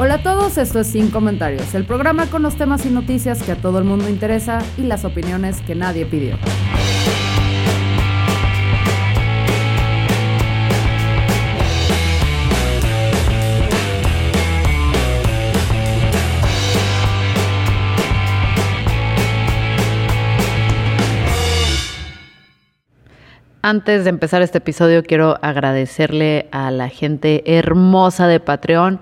Hola a todos, esto es Sin Comentarios, el programa con los temas y noticias que a todo el mundo interesa y las opiniones que nadie pidió. Antes de empezar este episodio quiero agradecerle a la gente hermosa de Patreon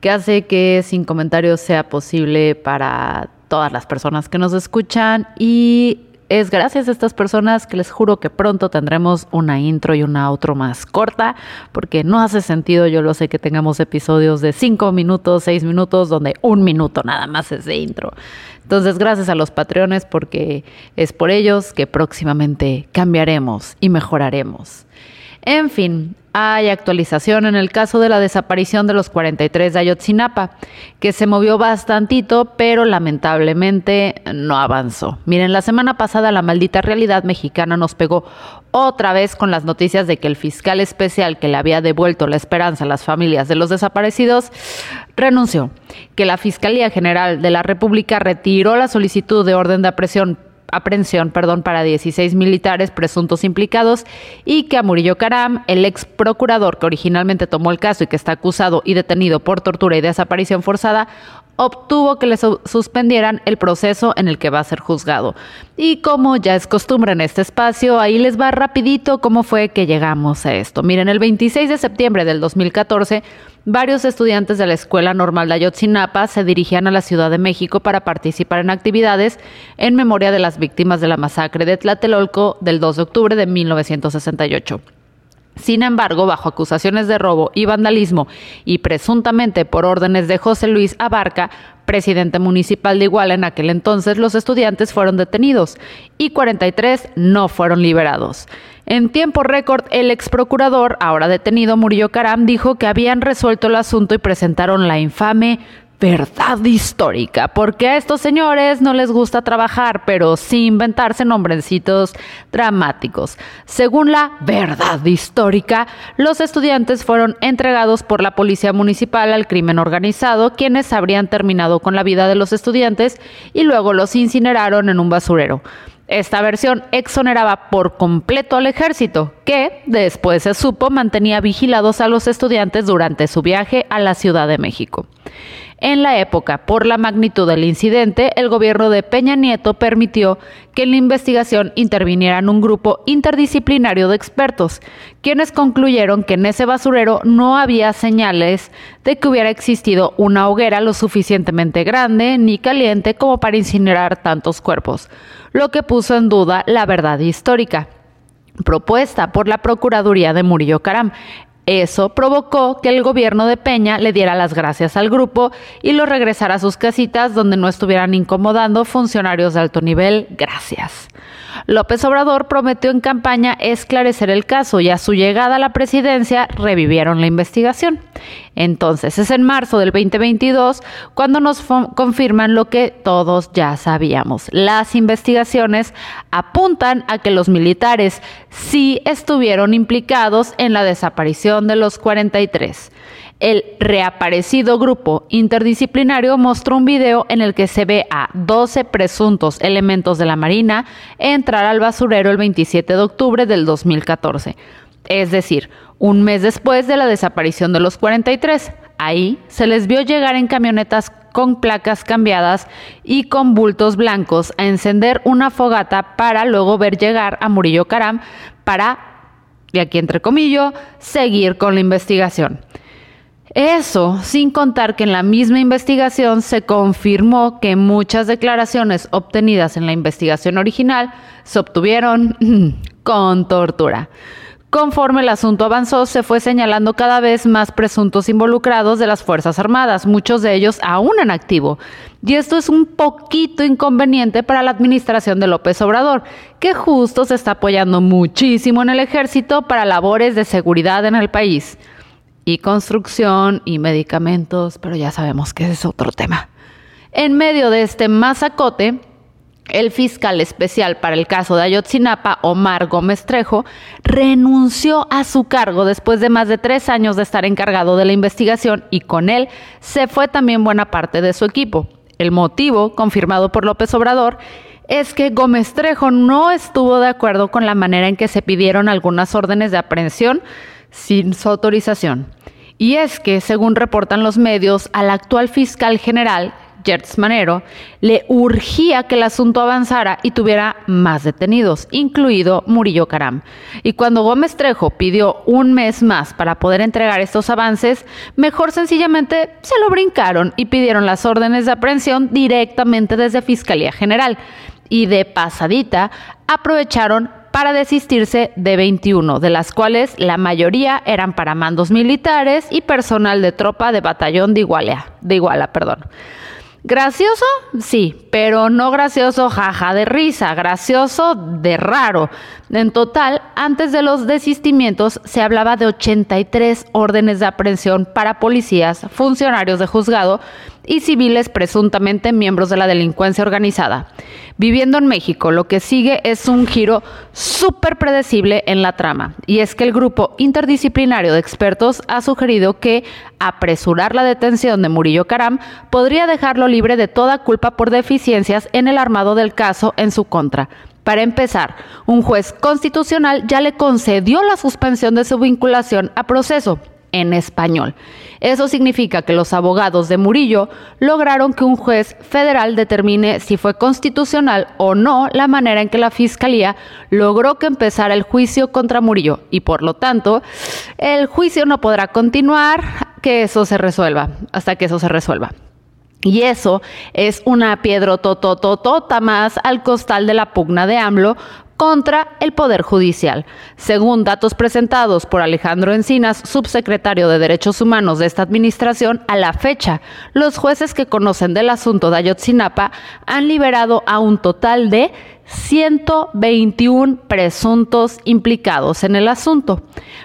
que hace que Sin Comentarios sea posible para todas las personas que nos escuchan y es gracias a estas personas que les juro que pronto tendremos una intro y una outro más corta, porque no hace sentido, yo lo sé, que tengamos episodios de 5 minutos, 6 minutos, donde un minuto nada más es de intro. Entonces, gracias a los patreones, porque es por ellos que próximamente cambiaremos y mejoraremos. En fin, hay actualización en el caso de la desaparición de los 43 de Ayotzinapa, que se movió bastantito, pero lamentablemente no avanzó. Miren, la semana pasada la maldita realidad mexicana nos pegó otra vez con las noticias de que el fiscal especial que le había devuelto la esperanza a las familias de los desaparecidos renunció, que la Fiscalía General de la República retiró la solicitud de orden de aprehensión aprehensión perdón, para 16 militares presuntos implicados y que a Murillo Caram, el ex procurador que originalmente tomó el caso y que está acusado y detenido por tortura y desaparición forzada, obtuvo que le su suspendieran el proceso en el que va a ser juzgado. Y como ya es costumbre en este espacio, ahí les va rapidito cómo fue que llegamos a esto. Miren, el 26 de septiembre del 2014, varios estudiantes de la Escuela Normal de Ayotzinapa se dirigían a la Ciudad de México para participar en actividades en memoria de las víctimas de la masacre de Tlatelolco del 2 de octubre de 1968. Sin embargo, bajo acusaciones de robo y vandalismo y presuntamente por órdenes de José Luis Abarca, presidente municipal de Iguala en aquel entonces, los estudiantes fueron detenidos y 43 no fueron liberados. En tiempo récord, el ex procurador, ahora detenido Murillo Caram, dijo que habían resuelto el asunto y presentaron la infame verdad histórica, porque a estos señores no les gusta trabajar, pero sin inventarse nombrecitos dramáticos. Según la verdad histórica, los estudiantes fueron entregados por la policía municipal al crimen organizado, quienes habrían terminado con la vida de los estudiantes y luego los incineraron en un basurero. Esta versión exoneraba por completo al ejército, que, después se supo, mantenía vigilados a los estudiantes durante su viaje a la Ciudad de México. En la época, por la magnitud del incidente, el gobierno de Peña Nieto permitió que en la investigación intervinieran un grupo interdisciplinario de expertos, quienes concluyeron que en ese basurero no había señales de que hubiera existido una hoguera lo suficientemente grande ni caliente como para incinerar tantos cuerpos, lo que puso en duda la verdad histórica. Propuesta por la Procuraduría de Murillo Caram, eso provocó que el gobierno de Peña le diera las gracias al grupo y lo regresara a sus casitas donde no estuvieran incomodando funcionarios de alto nivel. Gracias. López Obrador prometió en campaña esclarecer el caso y a su llegada a la presidencia revivieron la investigación. Entonces es en marzo del 2022 cuando nos confirman lo que todos ya sabíamos. Las investigaciones apuntan a que los militares sí estuvieron implicados en la desaparición de los 43. El reaparecido grupo interdisciplinario mostró un video en el que se ve a 12 presuntos elementos de la Marina entrar al basurero el 27 de octubre del 2014, es decir, un mes después de la desaparición de los 43. Ahí se les vio llegar en camionetas con placas cambiadas y con bultos blancos a encender una fogata para luego ver llegar a Murillo Caram para, y aquí entre comillas, seguir con la investigación. Eso sin contar que en la misma investigación se confirmó que muchas declaraciones obtenidas en la investigación original se obtuvieron con tortura. Conforme el asunto avanzó, se fue señalando cada vez más presuntos involucrados de las Fuerzas Armadas, muchos de ellos aún en activo. Y esto es un poquito inconveniente para la administración de López Obrador, que justo se está apoyando muchísimo en el ejército para labores de seguridad en el país. Y construcción y medicamentos, pero ya sabemos que es otro tema. En medio de este masacote, el fiscal especial para el caso de Ayotzinapa, Omar Gómez Trejo, renunció a su cargo después de más de tres años de estar encargado de la investigación y con él se fue también buena parte de su equipo. El motivo, confirmado por López Obrador, es que Gómez Trejo no estuvo de acuerdo con la manera en que se pidieron algunas órdenes de aprehensión sin su autorización. Y es que, según reportan los medios, al actual fiscal general, Gertz Manero, le urgía que el asunto avanzara y tuviera más detenidos, incluido Murillo Caram. Y cuando Gómez Trejo pidió un mes más para poder entregar estos avances, mejor sencillamente se lo brincaron y pidieron las órdenes de aprehensión directamente desde Fiscalía General. Y de pasadita aprovecharon para desistirse de 21, de las cuales la mayoría eran para mandos militares y personal de tropa de batallón de Iguala, de Iguala, perdón. Gracioso, sí, pero no gracioso jaja de risa, gracioso de raro. En total, antes de los desistimientos se hablaba de 83 órdenes de aprehensión para policías, funcionarios de juzgado y civiles presuntamente miembros de la delincuencia organizada. Viviendo en México, lo que sigue es un giro súper predecible en la trama, y es que el grupo interdisciplinario de expertos ha sugerido que apresurar la detención de Murillo Caram podría dejarlo libre de toda culpa por deficiencias en el armado del caso en su contra. Para empezar, un juez constitucional ya le concedió la suspensión de su vinculación a proceso en español. Eso significa que los abogados de Murillo lograron que un juez federal determine si fue constitucional o no la manera en que la Fiscalía logró que empezara el juicio contra Murillo y por lo tanto el juicio no podrá continuar que eso se resuelva, hasta que eso se resuelva. Y eso es una piedra totototota más al costal de la pugna de AMLO contra el Poder Judicial. Según datos presentados por Alejandro Encinas, subsecretario de Derechos Humanos de esta administración, a la fecha, los jueces que conocen del asunto de Ayotzinapa han liberado a un total de 121 presuntos implicados en el asunto.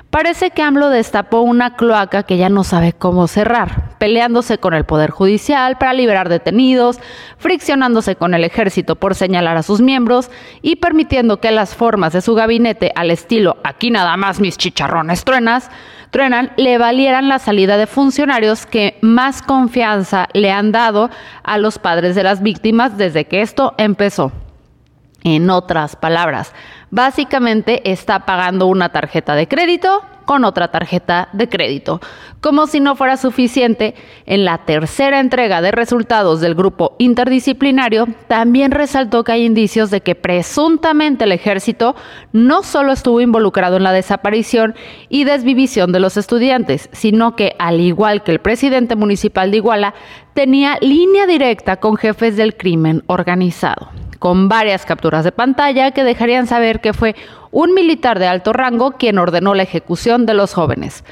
Parece que AMLO destapó una cloaca que ya no sabe cómo cerrar, peleándose con el Poder Judicial para liberar detenidos, friccionándose con el ejército por señalar a sus miembros y permitiendo que las formas de su gabinete al estilo aquí nada más mis chicharrones truenas, truenan, le valieran la salida de funcionarios que más confianza le han dado a los padres de las víctimas desde que esto empezó. En otras palabras, básicamente está pagando una tarjeta de crédito con otra tarjeta de crédito. Como si no fuera suficiente, en la tercera entrega de resultados del grupo interdisciplinario, también resaltó que hay indicios de que presuntamente el ejército no solo estuvo involucrado en la desaparición y desvivisión de los estudiantes, sino que, al igual que el presidente municipal de Iguala, tenía línea directa con jefes del crimen organizado con varias capturas de pantalla que dejarían saber que fue un militar de alto rango quien ordenó la ejecución de los jóvenes.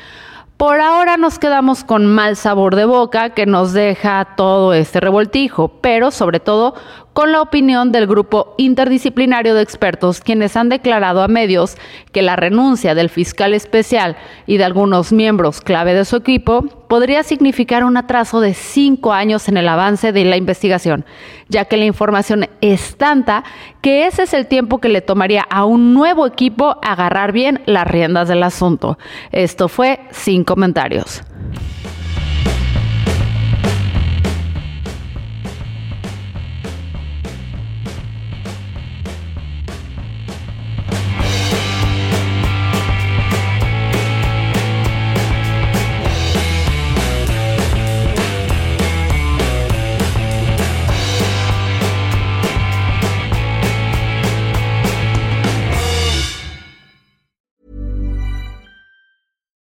Por ahora nos quedamos con mal sabor de boca que nos deja todo este revoltijo, pero sobre todo con la opinión del grupo interdisciplinario de expertos, quienes han declarado a medios que la renuncia del fiscal especial y de algunos miembros clave de su equipo podría significar un atraso de cinco años en el avance de la investigación, ya que la información es tanta que ese es el tiempo que le tomaría a un nuevo equipo agarrar bien las riendas del asunto. Esto fue sin comentarios.